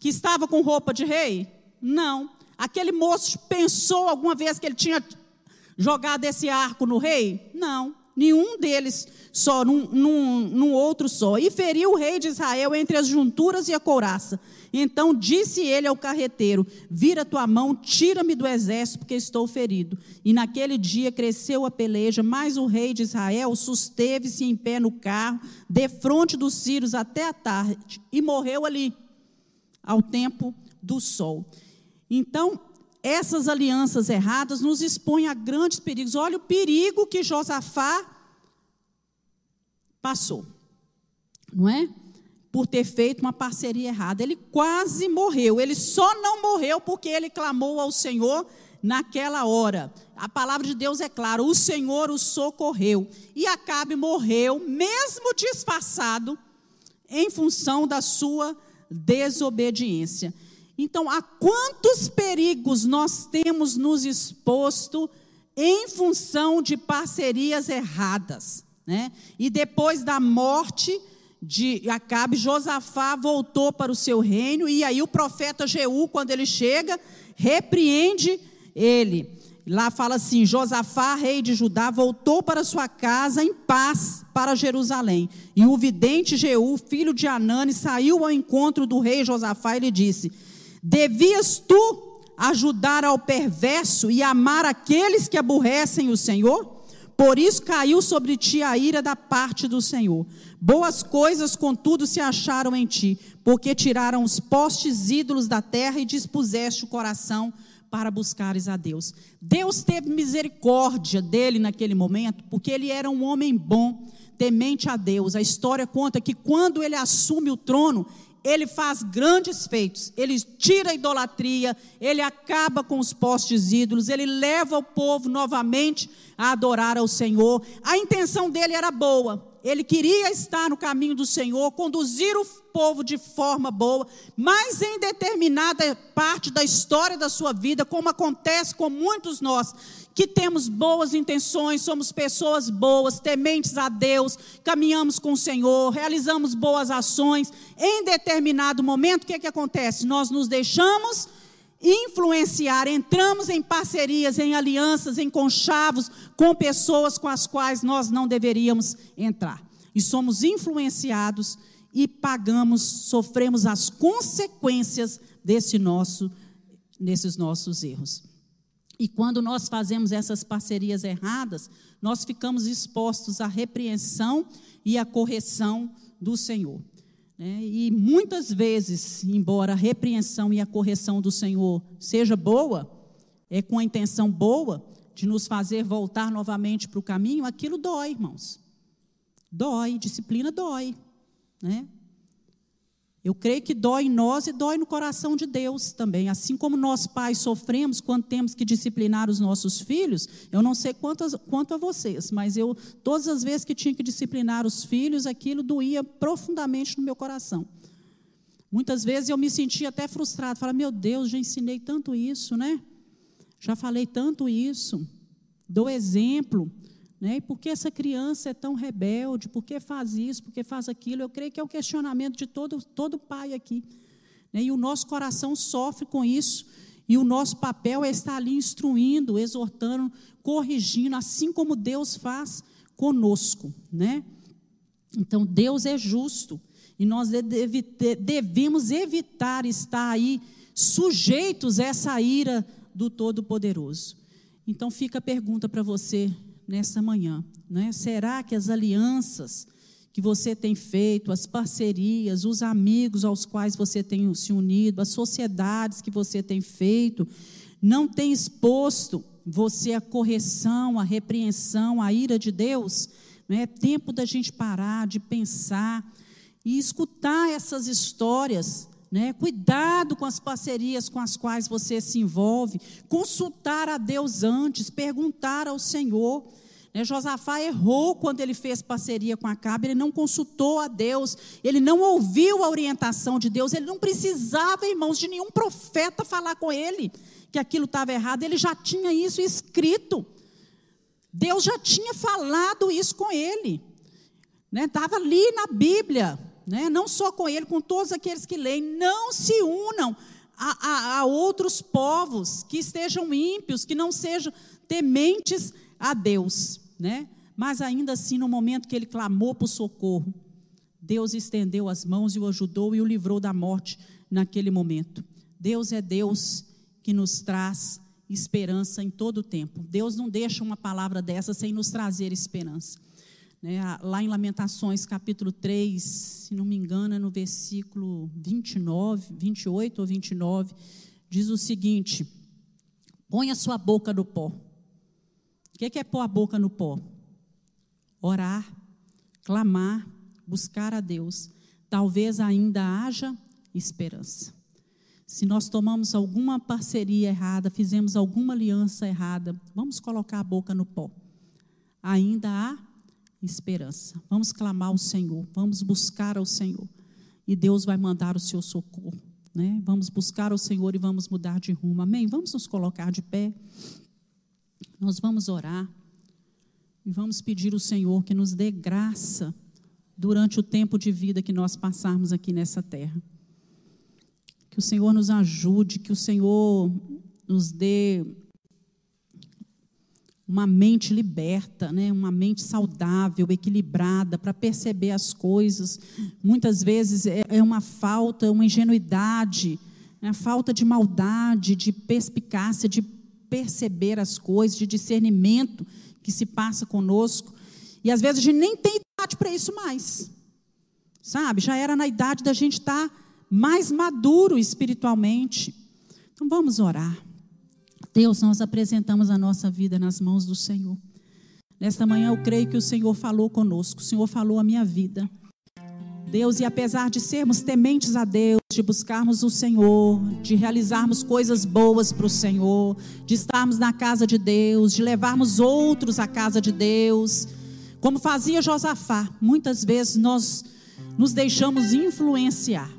que estava com roupa de rei? Não. Aquele moço pensou alguma vez que ele tinha jogado esse arco no rei? Não. Nenhum deles só, num, num, num outro só. E feriu o rei de Israel entre as junturas e a couraça. Então disse ele ao carreteiro: Vira tua mão, tira-me do exército, porque estou ferido. E naquele dia cresceu a peleja, mas o rei de Israel susteve-se em pé no carro, defronte dos sírios até a tarde, e morreu ali, ao tempo do sol. Então, essas alianças erradas nos expõem a grandes perigos. Olha o perigo que Josafá passou, não é? por ter feito uma parceria errada. Ele quase morreu. Ele só não morreu porque ele clamou ao Senhor naquela hora. A palavra de Deus é clara: o Senhor o socorreu. E Acabe morreu, mesmo disfarçado, em função da sua desobediência. Então, a quantos perigos nós temos nos exposto em função de parcerias erradas, né? E depois da morte de Acabe, Josafá voltou para o seu reino, e aí o profeta Jeú, quando ele chega, repreende ele. Lá fala assim: Josafá, rei de Judá, voltou para sua casa em paz para Jerusalém. E o vidente Jeú, filho de Anani, saiu ao encontro do rei Josafá e lhe disse: Devias tu ajudar ao perverso e amar aqueles que aborrecem o Senhor? Por isso caiu sobre ti a ira da parte do Senhor. Boas coisas, contudo, se acharam em ti, porque tiraram os postes ídolos da terra e dispuseste o coração para buscares a Deus. Deus teve misericórdia dele naquele momento, porque ele era um homem bom, temente a Deus. A história conta que quando ele assume o trono, ele faz grandes feitos, ele tira a idolatria, ele acaba com os postes ídolos, ele leva o povo novamente a adorar ao Senhor. A intenção dele era boa, ele queria estar no caminho do Senhor, conduzir o povo de forma boa, mas em determinada parte da história da sua vida, como acontece com muitos nós, que temos boas intenções, somos pessoas boas, tementes a Deus, caminhamos com o Senhor, realizamos boas ações. Em determinado momento, o que, é que acontece? Nós nos deixamos influenciar, entramos em parcerias, em alianças, em conchavos com pessoas com as quais nós não deveríamos entrar. E somos influenciados e pagamos, sofremos as consequências desse nosso, desses nossos erros. E quando nós fazemos essas parcerias erradas, nós ficamos expostos à repreensão e à correção do Senhor. Né? E muitas vezes, embora a repreensão e a correção do Senhor seja boa, é com a intenção boa de nos fazer voltar novamente para o caminho, aquilo dói, irmãos. Dói, disciplina dói. Né? Eu creio que dói em nós e dói no coração de Deus também. Assim como nós pais sofremos quando temos que disciplinar os nossos filhos, eu não sei quantas, quanto a vocês, mas eu, todas as vezes que tinha que disciplinar os filhos, aquilo doía profundamente no meu coração. Muitas vezes eu me sentia até frustrado, falava, meu Deus, já ensinei tanto isso, né? Já falei tanto isso, dou exemplo, né? Por que essa criança é tão rebelde? Por que faz isso? Por que faz aquilo? Eu creio que é o questionamento de todo, todo pai aqui. Né? E o nosso coração sofre com isso. E o nosso papel é estar ali instruindo, exortando, corrigindo, assim como Deus faz conosco. Né? Então, Deus é justo. E nós devemos evitar estar aí sujeitos a essa ira do Todo-Poderoso. Então, fica a pergunta para você nessa manhã. Né? Será que as alianças que você tem feito, as parcerias, os amigos aos quais você tem se unido, as sociedades que você tem feito, não tem exposto você à correção, à repreensão, à ira de Deus? Não é tempo da gente parar, de pensar e escutar essas histórias né? Cuidado com as parcerias com as quais você se envolve. Consultar a Deus antes, perguntar ao Senhor. Né? Josafá errou quando ele fez parceria com Acabe, ele não consultou a Deus, ele não ouviu a orientação de Deus, ele não precisava, irmãos, de nenhum profeta falar com ele que aquilo estava errado, ele já tinha isso escrito. Deus já tinha falado isso com ele. Estava né? ali na Bíblia. Né? não só com ele, com todos aqueles que leem, não se unam a, a, a outros povos que estejam ímpios, que não sejam tementes a Deus. Né? Mas ainda assim, no momento que ele clamou por socorro, Deus estendeu as mãos e o ajudou e o livrou da morte naquele momento. Deus é Deus que nos traz esperança em todo o tempo. Deus não deixa uma palavra dessa sem nos trazer esperança. Né? Lá em Lamentações, capítulo 3, se não me engano, é no versículo 29, 28 ou 29, diz o seguinte: Põe a sua boca no pó. O que é pôr a boca no pó? Orar, clamar, buscar a Deus. Talvez ainda haja esperança. Se nós tomamos alguma parceria errada, fizemos alguma aliança errada, vamos colocar a boca no pó. Ainda há esperança. Vamos clamar ao Senhor, vamos buscar ao Senhor. E Deus vai mandar o seu socorro. Né? Vamos buscar ao Senhor e vamos mudar de rumo. Amém? Vamos nos colocar de pé. Nós vamos orar. E vamos pedir ao Senhor que nos dê graça durante o tempo de vida que nós passarmos aqui nessa terra. Que o Senhor nos ajude, que o Senhor nos dê uma mente liberta, né? uma mente saudável, equilibrada, para perceber as coisas. Muitas vezes é, é uma falta, uma ingenuidade, é a falta de maldade, de perspicácia, de perceber as coisas, de discernimento que se passa conosco. E às vezes a gente nem tem idade para isso mais. Sabe? Já era na idade da gente estar tá mais maduro espiritualmente. Então vamos orar. Deus, nós apresentamos a nossa vida nas mãos do Senhor. Nesta manhã eu creio que o Senhor falou conosco, o Senhor falou a minha vida. Deus, e apesar de sermos tementes a Deus, de buscarmos o Senhor, de realizarmos coisas boas para o Senhor, de estarmos na casa de Deus, de levarmos outros à casa de Deus, como fazia Josafá, muitas vezes nós nos deixamos influenciar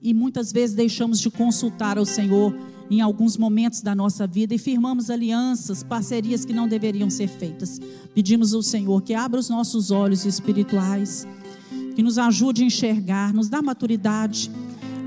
e muitas vezes deixamos de consultar ao Senhor em alguns momentos da nossa vida e firmamos alianças, parcerias que não deveriam ser feitas. Pedimos ao Senhor que abra os nossos olhos espirituais, que nos ajude a enxergar, nos dá maturidade.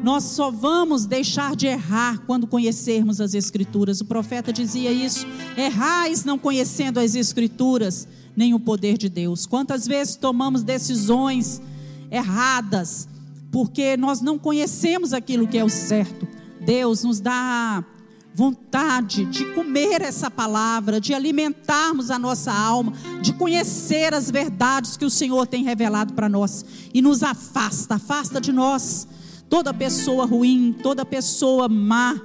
Nós só vamos deixar de errar quando conhecermos as Escrituras. O profeta dizia isso: errais não conhecendo as Escrituras, nem o poder de Deus. Quantas vezes tomamos decisões erradas, porque nós não conhecemos aquilo que é o certo. Deus nos dá vontade de comer essa palavra, de alimentarmos a nossa alma, de conhecer as verdades que o Senhor tem revelado para nós e nos afasta, afasta de nós toda pessoa ruim, toda pessoa má,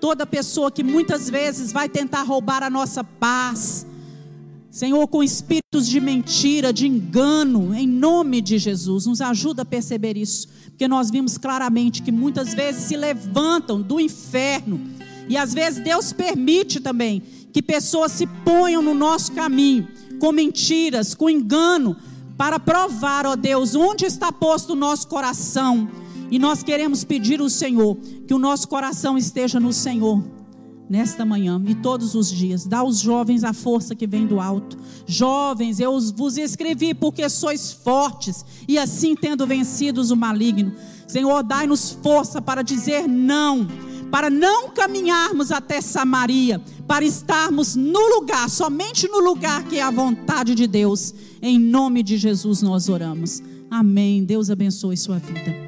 toda pessoa que muitas vezes vai tentar roubar a nossa paz. Senhor, com espíritos de mentira, de engano, em nome de Jesus, nos ajuda a perceber isso porque nós vimos claramente que muitas vezes se levantam do inferno, e às vezes Deus permite também que pessoas se ponham no nosso caminho, com mentiras, com engano, para provar, ó Deus, onde está posto o nosso coração. E nós queremos pedir ao Senhor que o nosso coração esteja no Senhor nesta manhã e todos os dias. Dá aos jovens a força que vem do alto. Jovens, eu vos escrevi porque sois fortes e assim tendo vencidos o maligno. Senhor, dai-nos força para dizer não, para não caminharmos até Samaria, para estarmos no lugar, somente no lugar que é a vontade de Deus. Em nome de Jesus nós oramos. Amém. Deus abençoe sua vida.